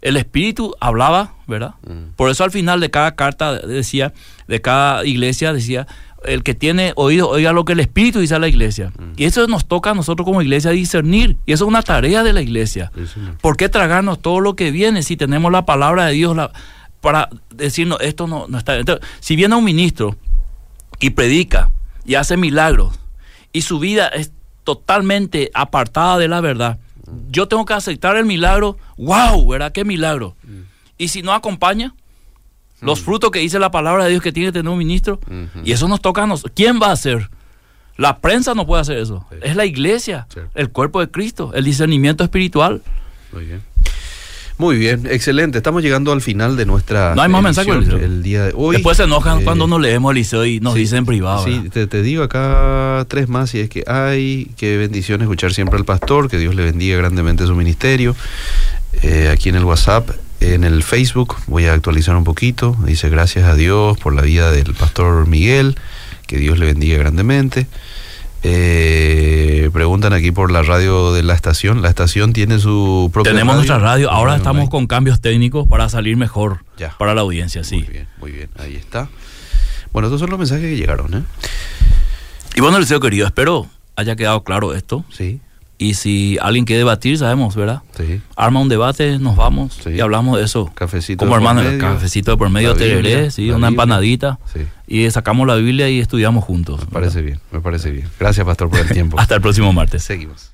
[SPEAKER 2] El Espíritu hablaba, ¿verdad?
[SPEAKER 1] Mm.
[SPEAKER 2] Por eso al final de cada carta decía, de cada iglesia decía, el que tiene oído, oiga lo que el Espíritu dice a la iglesia. Y eso nos toca a nosotros como iglesia discernir. Y eso es una tarea de la iglesia.
[SPEAKER 1] Sí.
[SPEAKER 2] ¿Por qué tragarnos todo lo que viene si tenemos la palabra de Dios la- para decirnos esto no, no está? Entonces, si viene un ministro y predica y hace milagros y su vida es totalmente apartada de la verdad, yo tengo que aceptar el milagro. ¡Wow! ¿Verdad? ¡Qué milagro! Y si no acompaña los frutos que dice la palabra de Dios que tiene que tener un ministro, y eso nos toca a nosotros. ¿Quién va a hacer? La prensa no puede hacer eso.
[SPEAKER 1] Sí.
[SPEAKER 2] Es la iglesia, el cuerpo de Cristo, el discernimiento espiritual.
[SPEAKER 1] Muy bien. Muy bien, excelente. Estamos llegando al final de nuestra.
[SPEAKER 2] No hay más mensajes.
[SPEAKER 1] El día de hoy.
[SPEAKER 2] Después se enojan
[SPEAKER 1] eh,
[SPEAKER 2] cuando nos leemos Eliseo y nos
[SPEAKER 1] sí,
[SPEAKER 2] dicen en privado.
[SPEAKER 1] Sí, te, te digo acá tres más, si es que hay. Qué bendición escuchar siempre al pastor, que Dios le bendiga grandemente su ministerio. Eh, aquí en el WhatsApp, en el Facebook, voy a actualizar un poquito. Dice gracias a Dios por la vida del pastor Miguel, que Dios le bendiga grandemente. Eh, preguntan aquí por la radio de la estación. La estación tiene su propia
[SPEAKER 2] Tenemos
[SPEAKER 1] radio.
[SPEAKER 2] nuestra radio. Ahora
[SPEAKER 1] Radio
[SPEAKER 2] estamos
[SPEAKER 1] online.
[SPEAKER 2] con cambios técnicos para salir mejor
[SPEAKER 1] Ya.
[SPEAKER 2] para la audiencia, sí.
[SPEAKER 1] Muy bien, muy bien, ahí está. Bueno, estos son los mensajes que llegaron, ¿eh?
[SPEAKER 2] Y bueno, Eliseo querido, espero haya quedado claro esto.
[SPEAKER 1] Sí,
[SPEAKER 2] Y si alguien quiere debatir, sabemos, ¿verdad?
[SPEAKER 1] sí.
[SPEAKER 2] Arma un debate, nos vamos
[SPEAKER 1] Sí.
[SPEAKER 2] y hablamos de eso.
[SPEAKER 1] Cafecito
[SPEAKER 2] Como
[SPEAKER 1] de por
[SPEAKER 2] hermano,
[SPEAKER 1] medio,
[SPEAKER 2] cafecito de por medio, tereré, sí, una
[SPEAKER 1] Biblia.
[SPEAKER 2] empanadita.
[SPEAKER 1] Sí,
[SPEAKER 2] Y sacamos la Biblia y estudiamos juntos.
[SPEAKER 1] me parece bien, me parece bien. Gracias, pastor, por el <laughs> tiempo.
[SPEAKER 2] Hasta el próximo martes.
[SPEAKER 1] Seguimos.